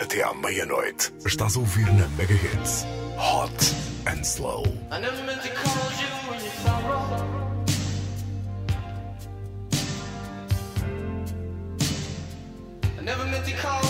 Até à meia-noite, estás a ouvir na Mega Hits. Hot and Slow. I never meant to call never meant call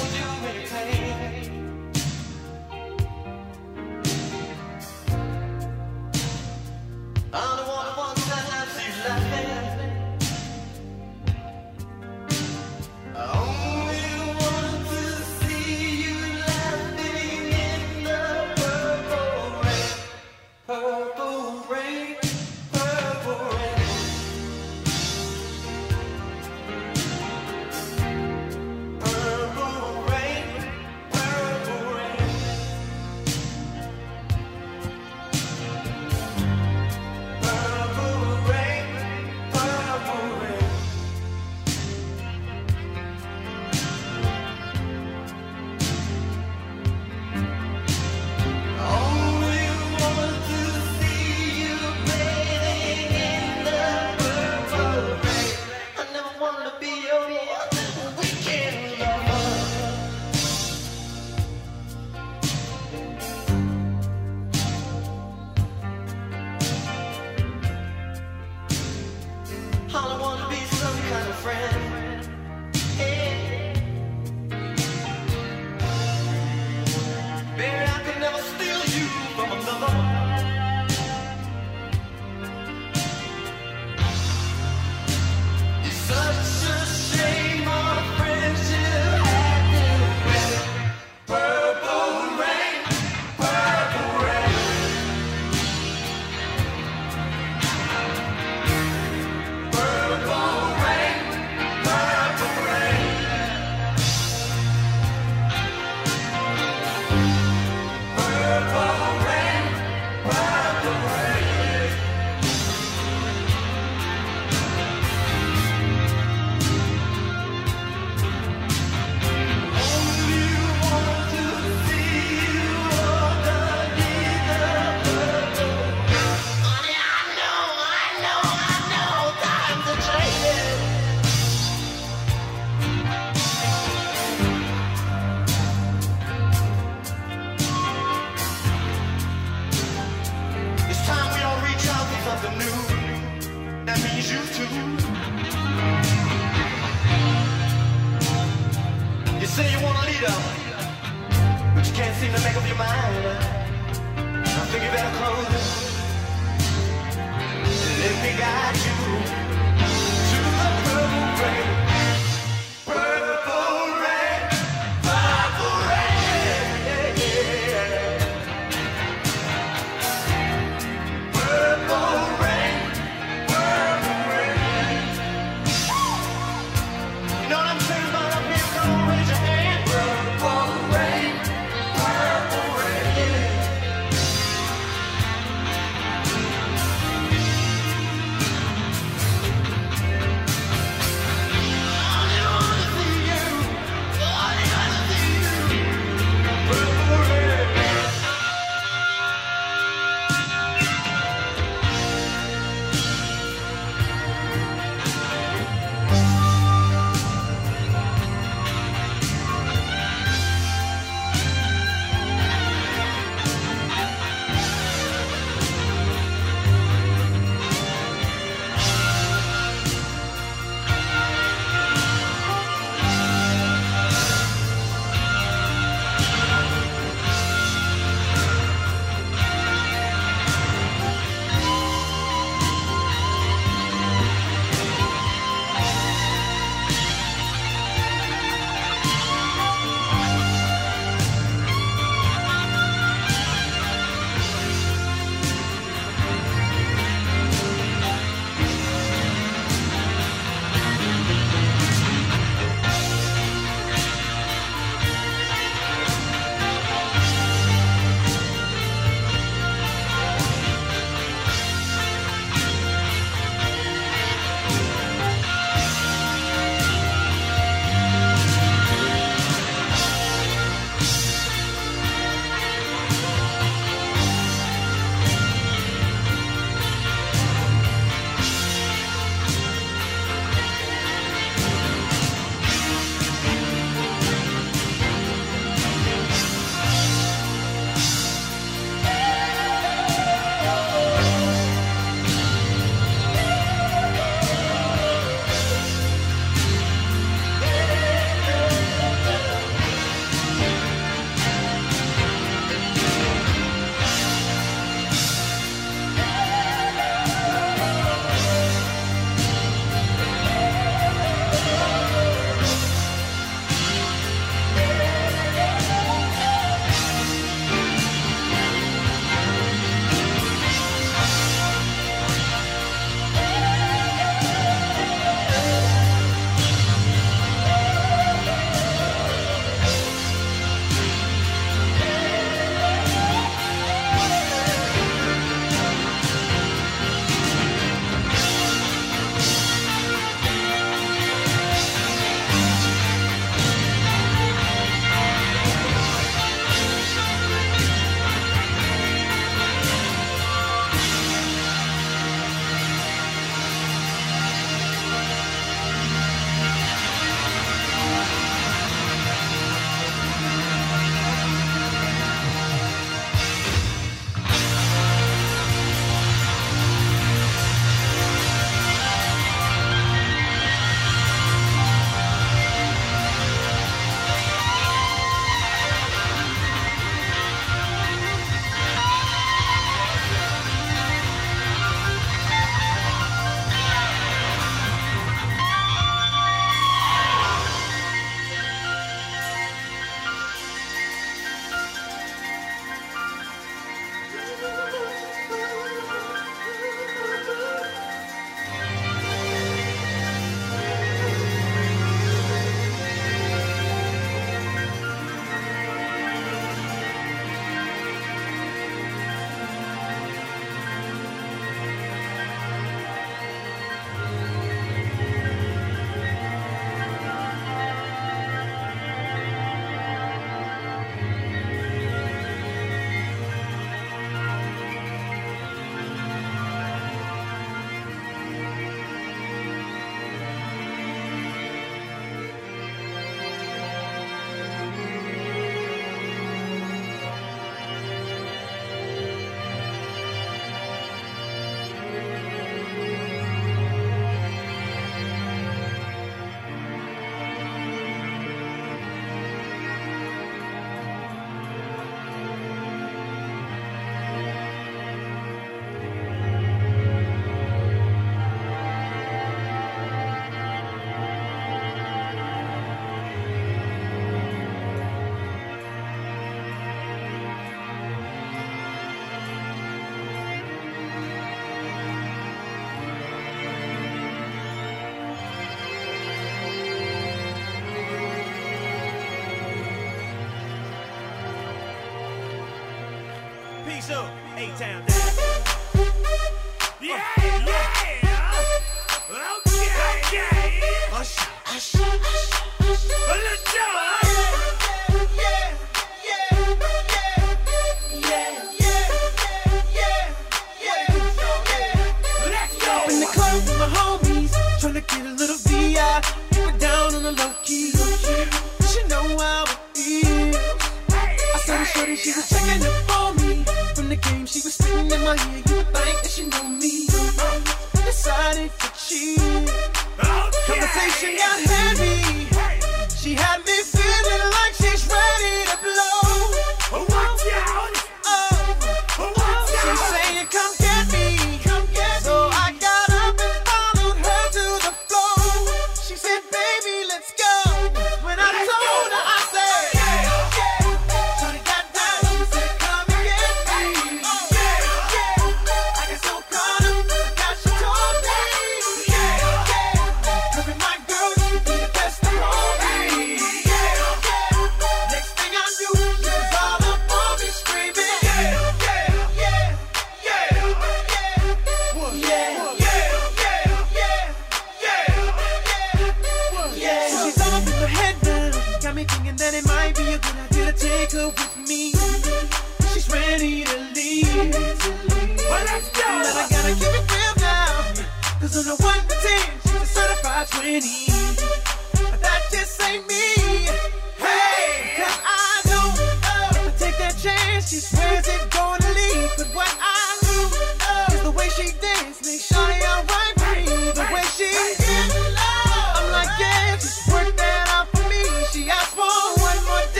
A-Town.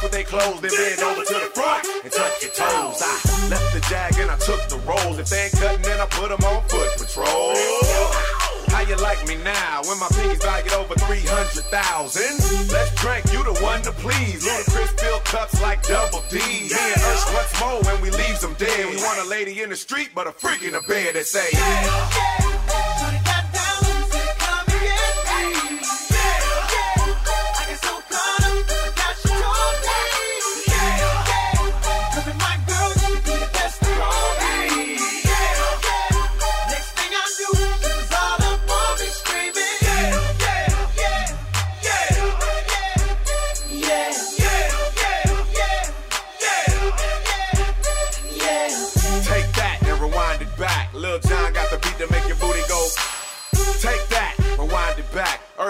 off with their clothes, then bend over to the front and touch your toes. I left the jag and I took the roll. If they ain't cutting, then I put them on foot patrol. How you like me now? When my piggy's valued over 300,000? Let's drink, you the one to please. Ludacris fill cups like double D. Me and us, what's more when we leave them dead? We want a lady in the street, but a freak in the bed that say, yeah.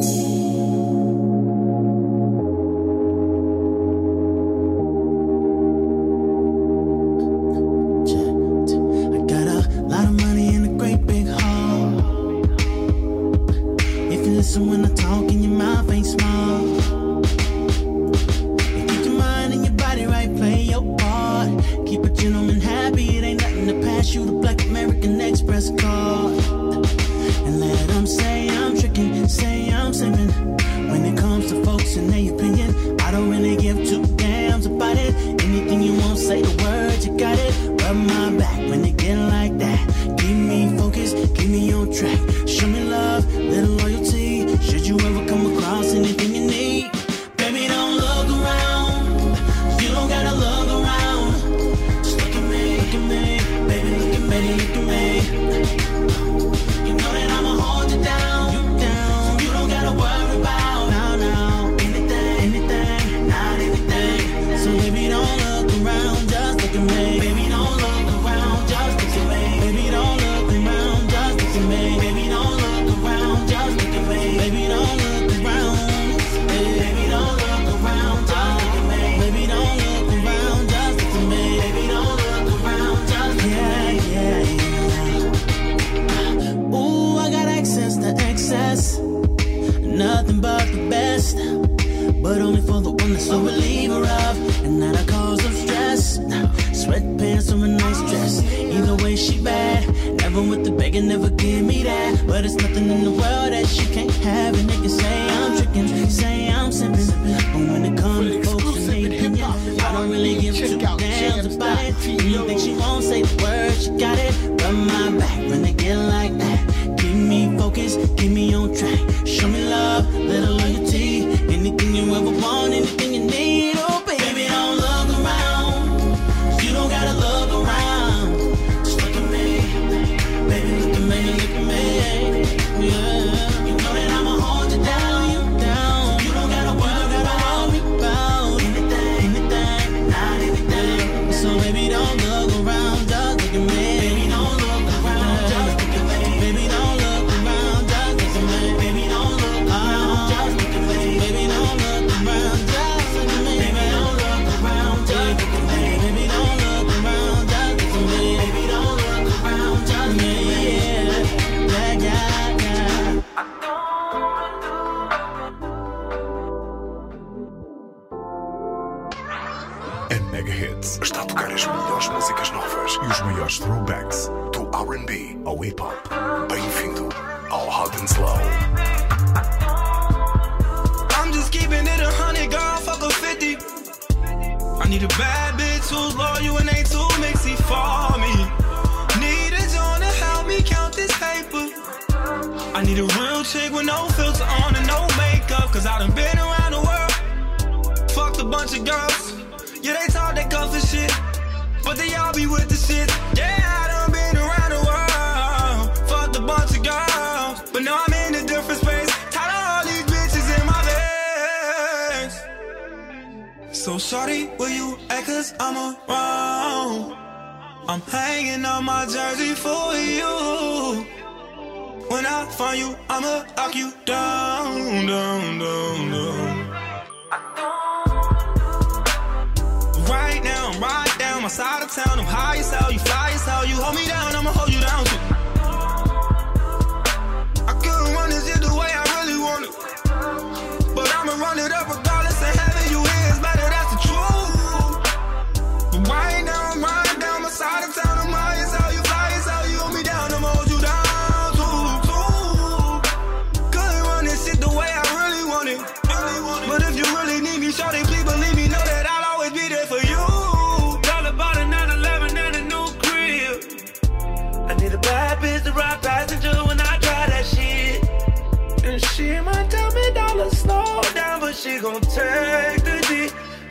Thank you.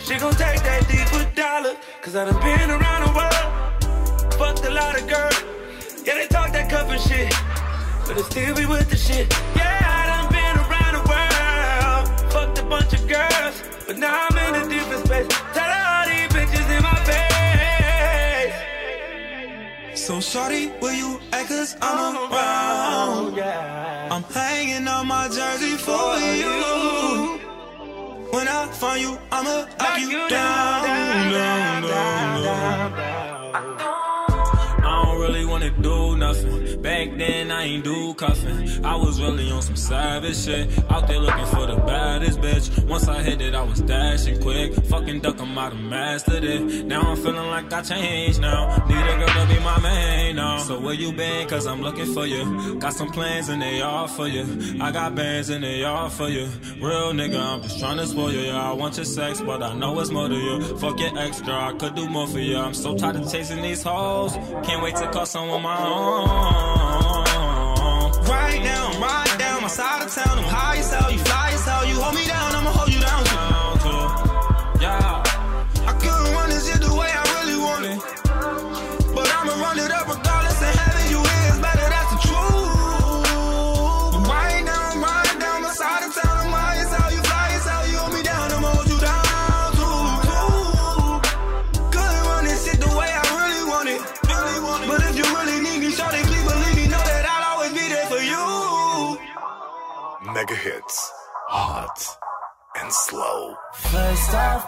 She gon' take that D for dollar. Cause I done been around the world. Fucked a lot of girls. Yeah, they talk that cup and shit. But it still be with the shit. Yeah, I done been around the world. Fucked a bunch of girls. But now I'm in a different space. Tell all these bitches in my face. So shorty, will you act cause I'm around? Oh, I'm hanging on my jersey for you. When I find you, I'ma knock you down, down, down, down, down. down, down, down then, I ain't do cuffing. I was really on some savage shit. Out there looking for the baddest bitch. Once I hit it, I was dashing quick. Fucking duck, I'm out of mastered it. Now I'm feeling like I changed now. Need a girl to be my main now. So where you been? Cause I'm looking for you. Got some plans and they all for you. I got bands and they all for you. Real nigga, I'm just trying to spoil you. Yeah, I want your sex, but I know it's more to you. Fuck your ex, girl, I could do more for you. I'm so tired of chasing these hoes. Can't wait to call someone my own. Right down, right down my side of town. I'm high as hell, you fly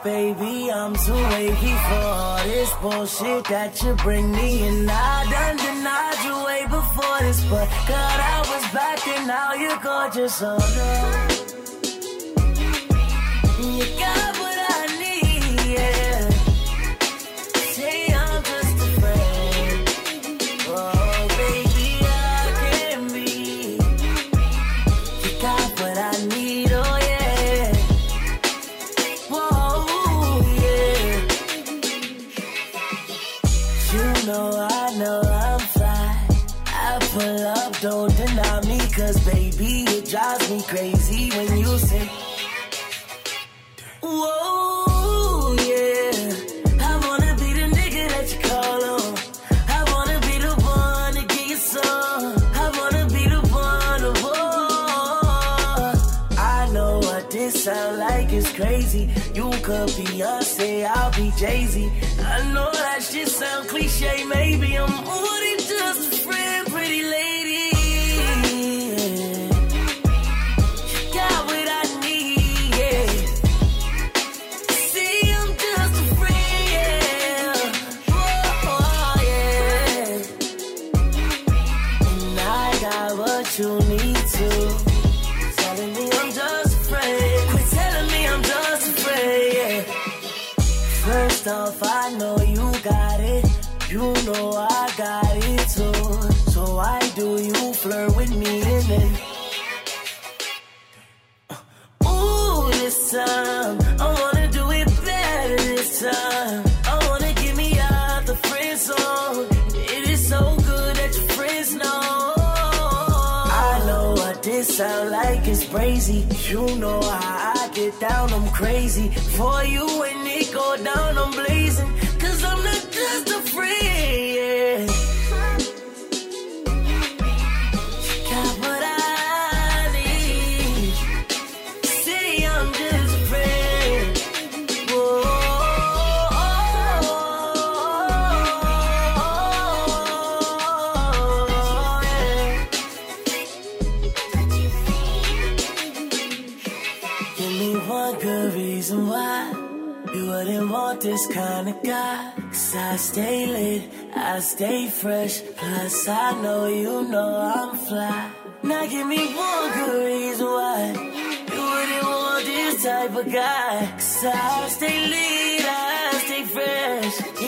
baby, I'm too wavy for all this bullshit that you bring me. And I done denied you way before this, but God, I was back and now you're gorgeous, oh no. Could be Beyonce, I'll be Jay Z. I know that shit sound cliche, maybe I'm more flirt with me and then? Uh, ooh, this time I wanna do it better this time. I wanna get me out the friend zone. It is so good that your friends know. I know what this sound like is crazy. You know how I get down, I'm crazy. For you when it go down, I'm blazing. This kind of guy. Cause I stay lit, I stay fresh. Plus, I know you know I'm fly. Now, give me one good reason why you wouldn't want this type of guy. Cause I stay lit, I stay fresh.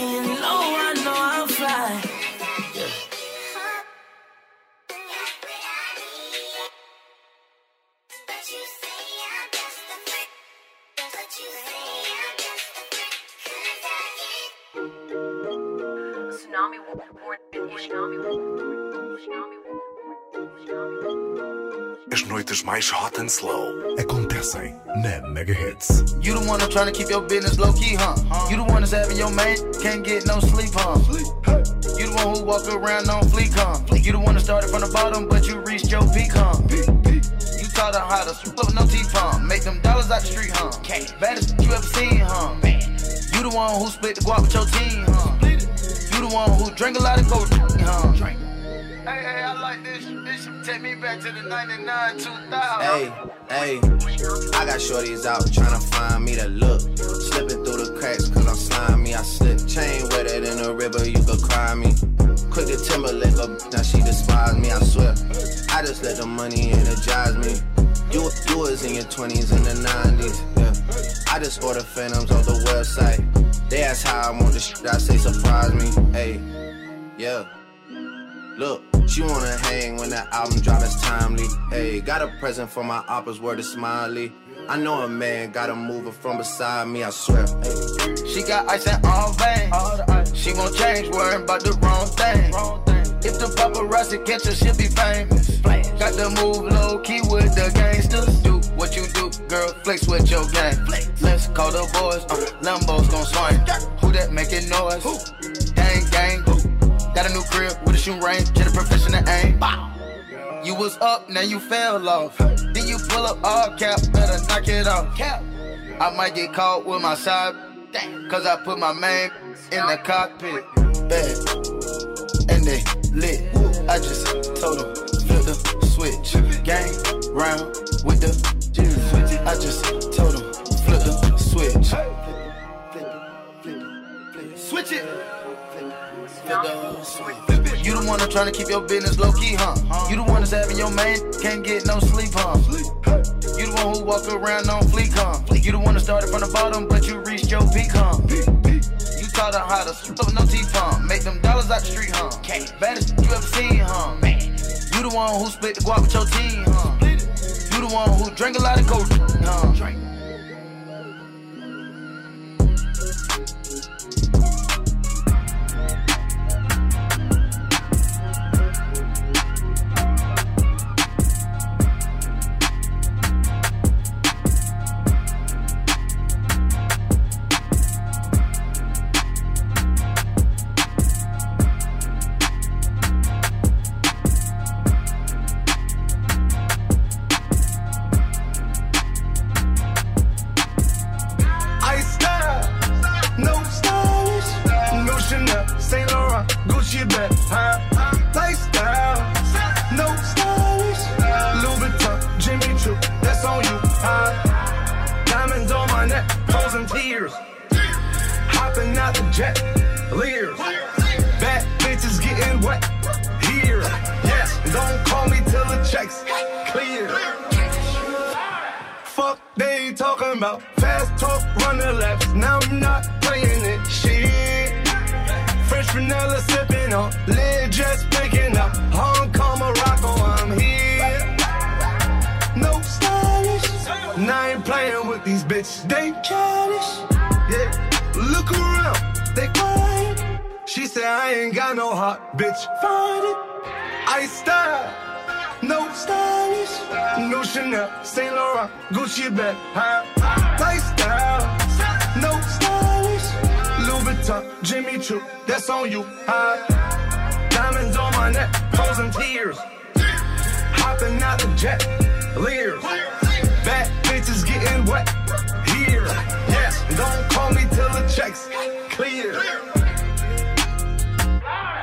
As noites mais hot and slow acontecem na Mega Hits. You the one that's trying to keep your business low key, huh? You the one that's having your man can't get no sleep, huh? You the one who walk around on fleek, huh? You the one that started from the bottom, but you reached your peak, huh? You taught her how to swallow no teeth, huh? Make them dollars out the street, huh? Baddest you ever seen, huh? You the one who split the guap with your team, huh? You the one who drank a lot of gold, huh? Hey, hey, I like this. This should take me back to the 99, 2000. Hey, hey, I got shorties out tryna find me the look. Slipping through the cracks cause I'm slimy, I slip. Chain wetter than a river, you could cry me. Quick to Timberlake up, now she despise me, I swear. I just let the money energize me. You, you was in your 20s and the 90s, yeah. I just order phantoms off the website. They ask how I want the shit, I say surprise me, hey, yeah. Look, she wanna hang when that album drop, it's timely. Hey, got a present for my oppas, word is smiley. I know a man gotta move her from beside me, I swear. Hey. She got ice in all veins. She won't change, worrying about the wrong thing. If the paparazzi catch her, she'll be famous. Got to move low key with the gangsters. Do what you do, girl, flex with your gang. Let's call the boys, uh, Lambos gon' swing. Who that making noise? Who? Gang, gang. Got a new crib with a shoe range, get a professional aim. You was up, now you fell off. Then you pull up all cap, better knock it off. Cap. I might get caught with my side, cause I put my man in the cockpit. Bad. And they lit. I just told them, flip the switch. Gang round with the. I just told them, flip the switch. Switch it. Flip the switch. You the one that's trying to keep your business low key, huh? You the one that's having your man can't get no sleep, huh? You the one who walk around on fleek, huh? You the one that started from the bottom, but you reached your peak, huh? You taught her how to swallow no teeth, huh? Make them dollars out the street, huh? Baddest you ever seen, huh? You the one who split the guap with your team, huh? You the one who drank a lot of coke?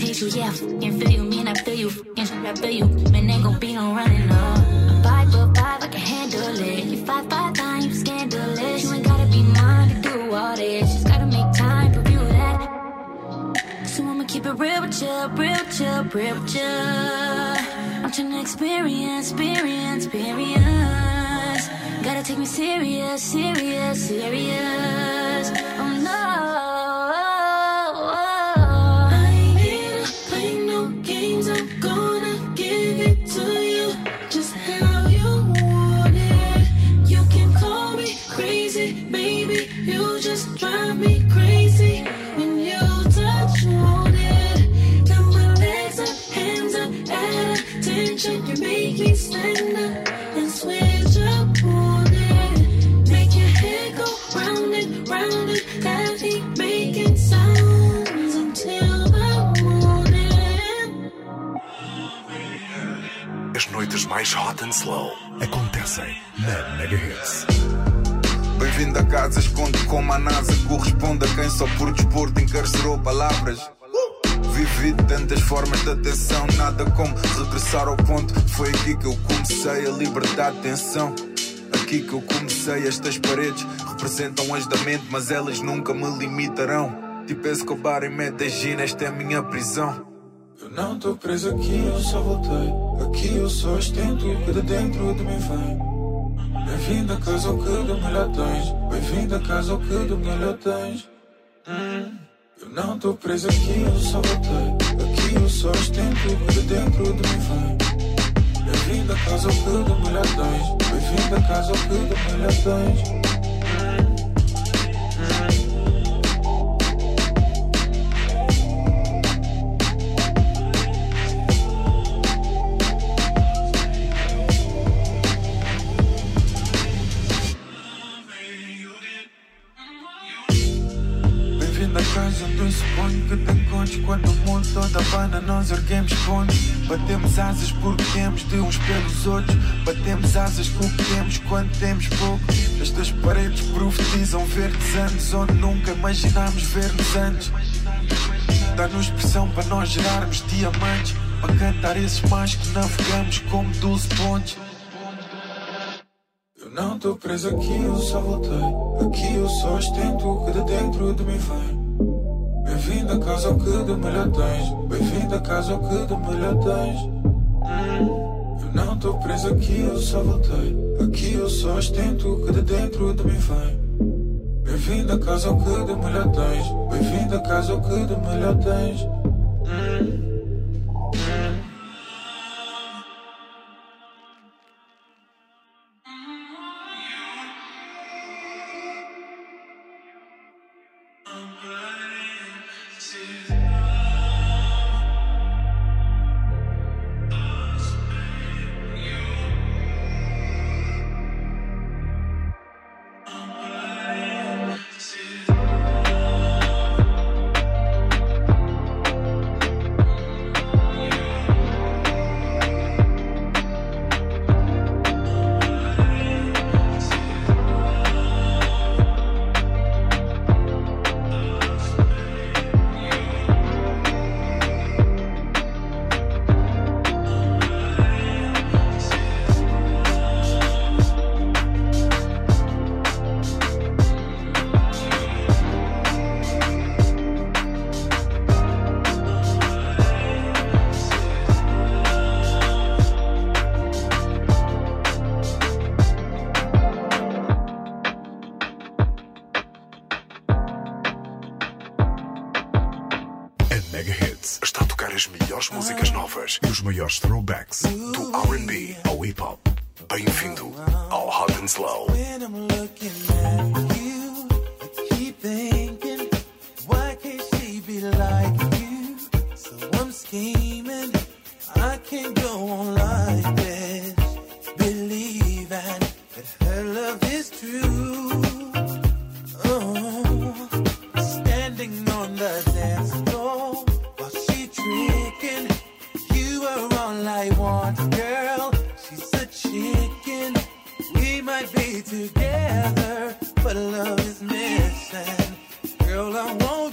And you. Yeah, I feel you, mean I feel you. Shit, I feel you. Man, ain't gon' be no running up. I'm five foot five, I can handle it. You five five nine, you scandalous. You ain't gotta be mine to do all this. Just gotta make time for you that. So I'ma keep it real with you, real with you, real with you. I'm tryna experience, experience, experience. Gotta take me serious, serious, serious. Hot and slow. Acontecem na Mega Hits. Bem-vindo a casa, esconde como a NASA Corresponde a quem só por desporto encarcerou palavras. Vivi de tantas formas de atenção Nada como regressar ao ponto. Foi aqui que eu comecei a libertar de tensão. Aqui que eu comecei estas paredes Representam as da mente Mas elas nunca me limitarão. Tipo Escobar em Medellín Esta é a minha prisão. Eu não tô preso aqui, eu só voltei. Aqui eu só ostento o que de dentro de mim vem. Bem-vindo a casa, o que de melhor tens. Bem-vindo a casa, o que de melhor tens. Hum, Eu não tô preso aqui, eu só voltei. Aqui eu só ostento o que de dentro de mim vem. Bem-vindo a casa, o que de melhor tens. Bem-vindo a casa, o que de melhor tens. Uns pelos outros Batemos asas com o que temos quando temos pouco Estas paredes profetizam verdes anos Onde nunca imaginámos ver-nos antes Dá-nos pressão para nós gerarmos diamantes Para cantar esses mais que navegamos como 12 pontes eu não tô preso aqui, eu só voltei. Aqui eu só ostento o que de dentro de mim vem. Bem-vindo a casa, o que de melhor tens. Bem-vindo a casa, o que de melhor tens. Não tô preso aqui, eu só voltei. Aqui eu só ostento o que de dentro de mim vem. Bem-vindo a casa, o que de melhor tens. Bem-vindo a casa, o que de melhor tens. Hum, Your throwback. together, but love is missing. Girl, I want.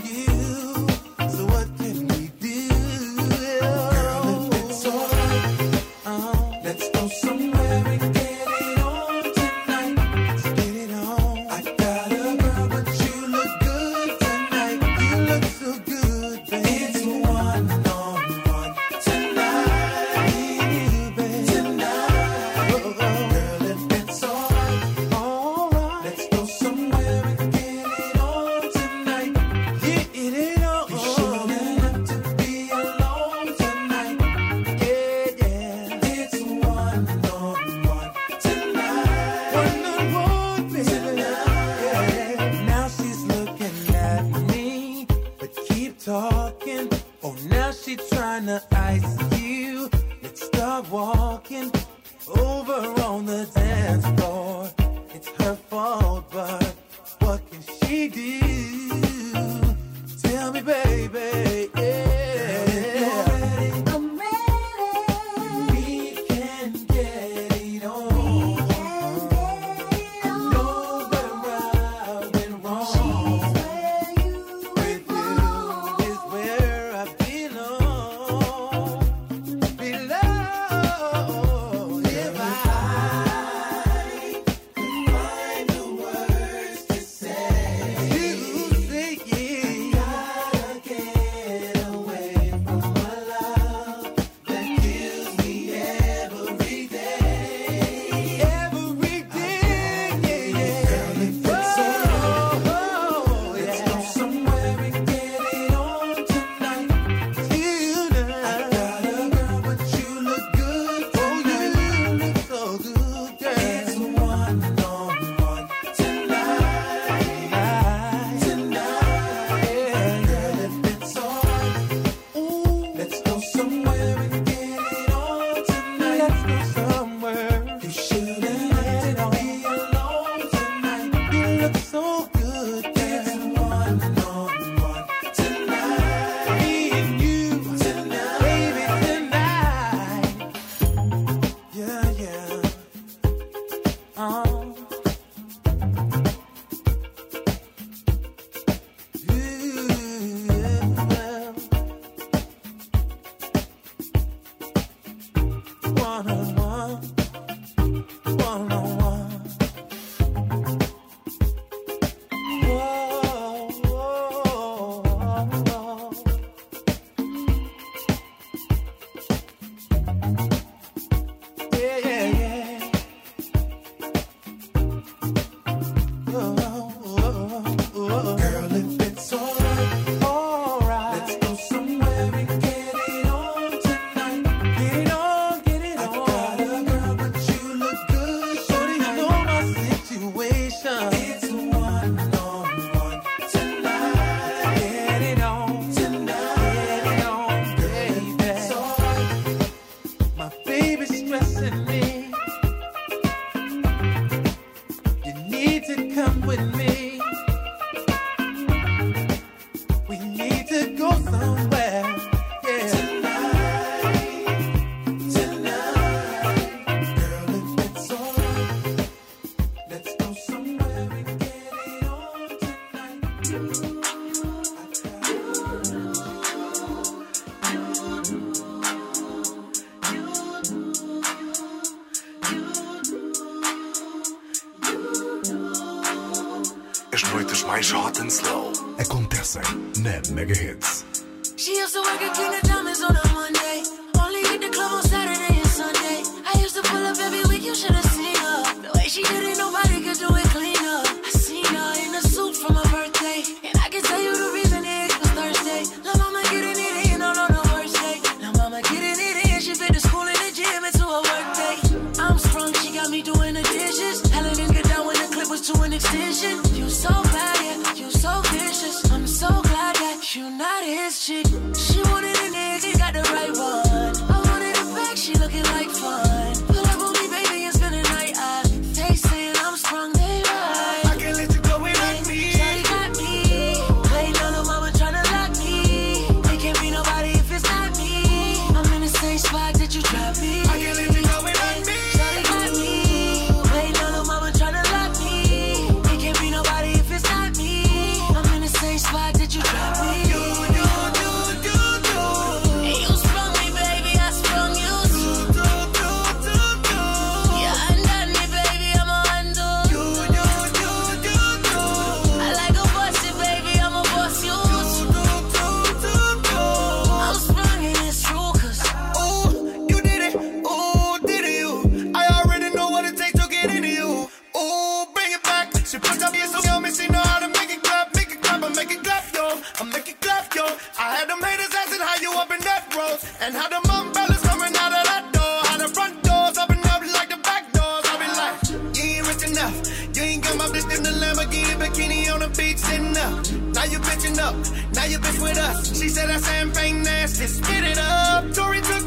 acontecem na Megahits. She used to work at Tina Diamonds on a and how the umbrellas coming out of that door, how the front doors open up like the back doors. I be like, you ain't rich enough. You ain't got my bitch in the Lamborghini bikini on the beach sitting up. Now you bitching up. Now you bitch with us. She said that champagne nasty. Spit it up. Tori took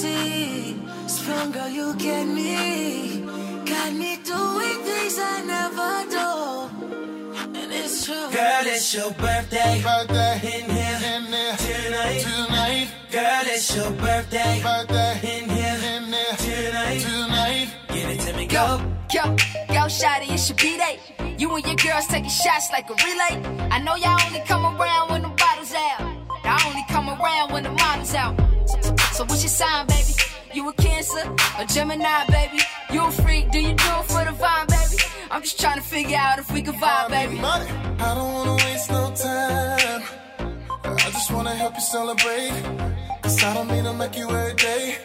sexy, sprung girl, you get me. Got me doing things I never do. And it's true. Girl, it's your birthday. Birthday In here in there tonight. tonight. Girl, it's your birthday. Birthday In here in there tonight. tonight. Give it to me, Yo, go. yo, yo, shawty, it's your B-Day. You and your girls taking shots like a relay. I know y'all only come around when the bottles out. I only come around when the model's out. So, what's your sign, baby? You a Cancer, a Gemini, baby? You a freak? Do you do it for the vibe, baby? I'm just trying to figure out if we can vibe, baby. Money. I don't wanna waste no time. I just wanna help you celebrate. Cause I don't mean to make you every day.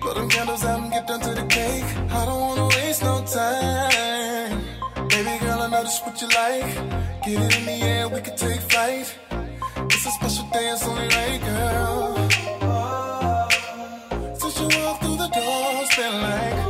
Blow them candles out and get down to the cake. I don't wanna waste no time. Baby girl, I know this what you like. Get it in the air, we can take flight. It's a special day, it's only right, girl. Walked through the door, it's been like.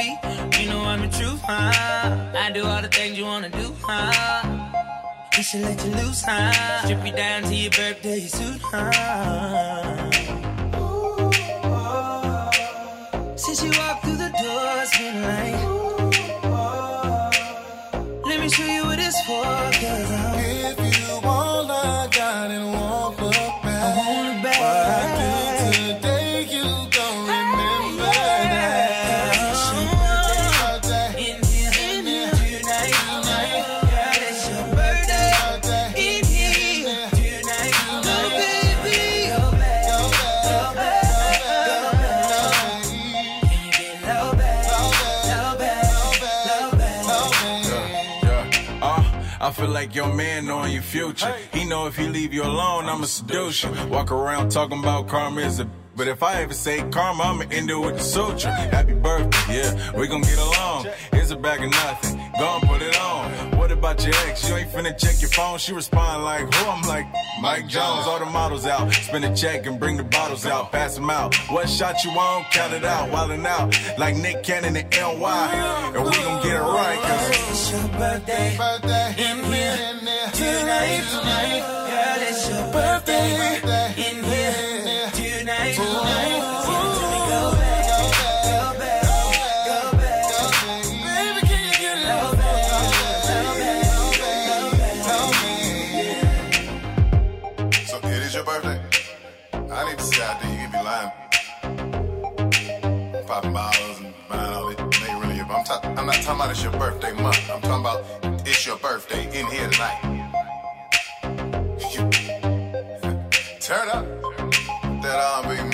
Be. You know I'm the truth, huh? I do all the things you wanna do, huh? We should let you loose, huh? Strip you down to your birthday suit, huh? Oh. Since you walked through the door, it's been like. Oh. Let me show you what it's for, cause I'm like your man knowing your future. He know if he leave you alone, I'ma seduce you. Walk around talking about karma is a but if I ever say karma, I'ma end it with the suture. Happy birthday, yeah, we gon' get along. Here's a bag of nothing, go put it on. What about your ex? You ain't finna check your phone. She respond like, who? I'm like, Mike Jones, all the models out. Spin a check and bring the bottles out, pass them out. What shot you on? Count it out, wildin' out. Like Nick Cannon and NY. And we gon' get it right, cause It's your birthday. In here. Tonight. Tonight. Girl, it's your birthday. In here. Tonight. Tonight. Bottles and buying all this. Really. I'm, ta- I'm not talking about it's your birthday month. I'm talking about it's your birthday in here tonight. Turn up that R&B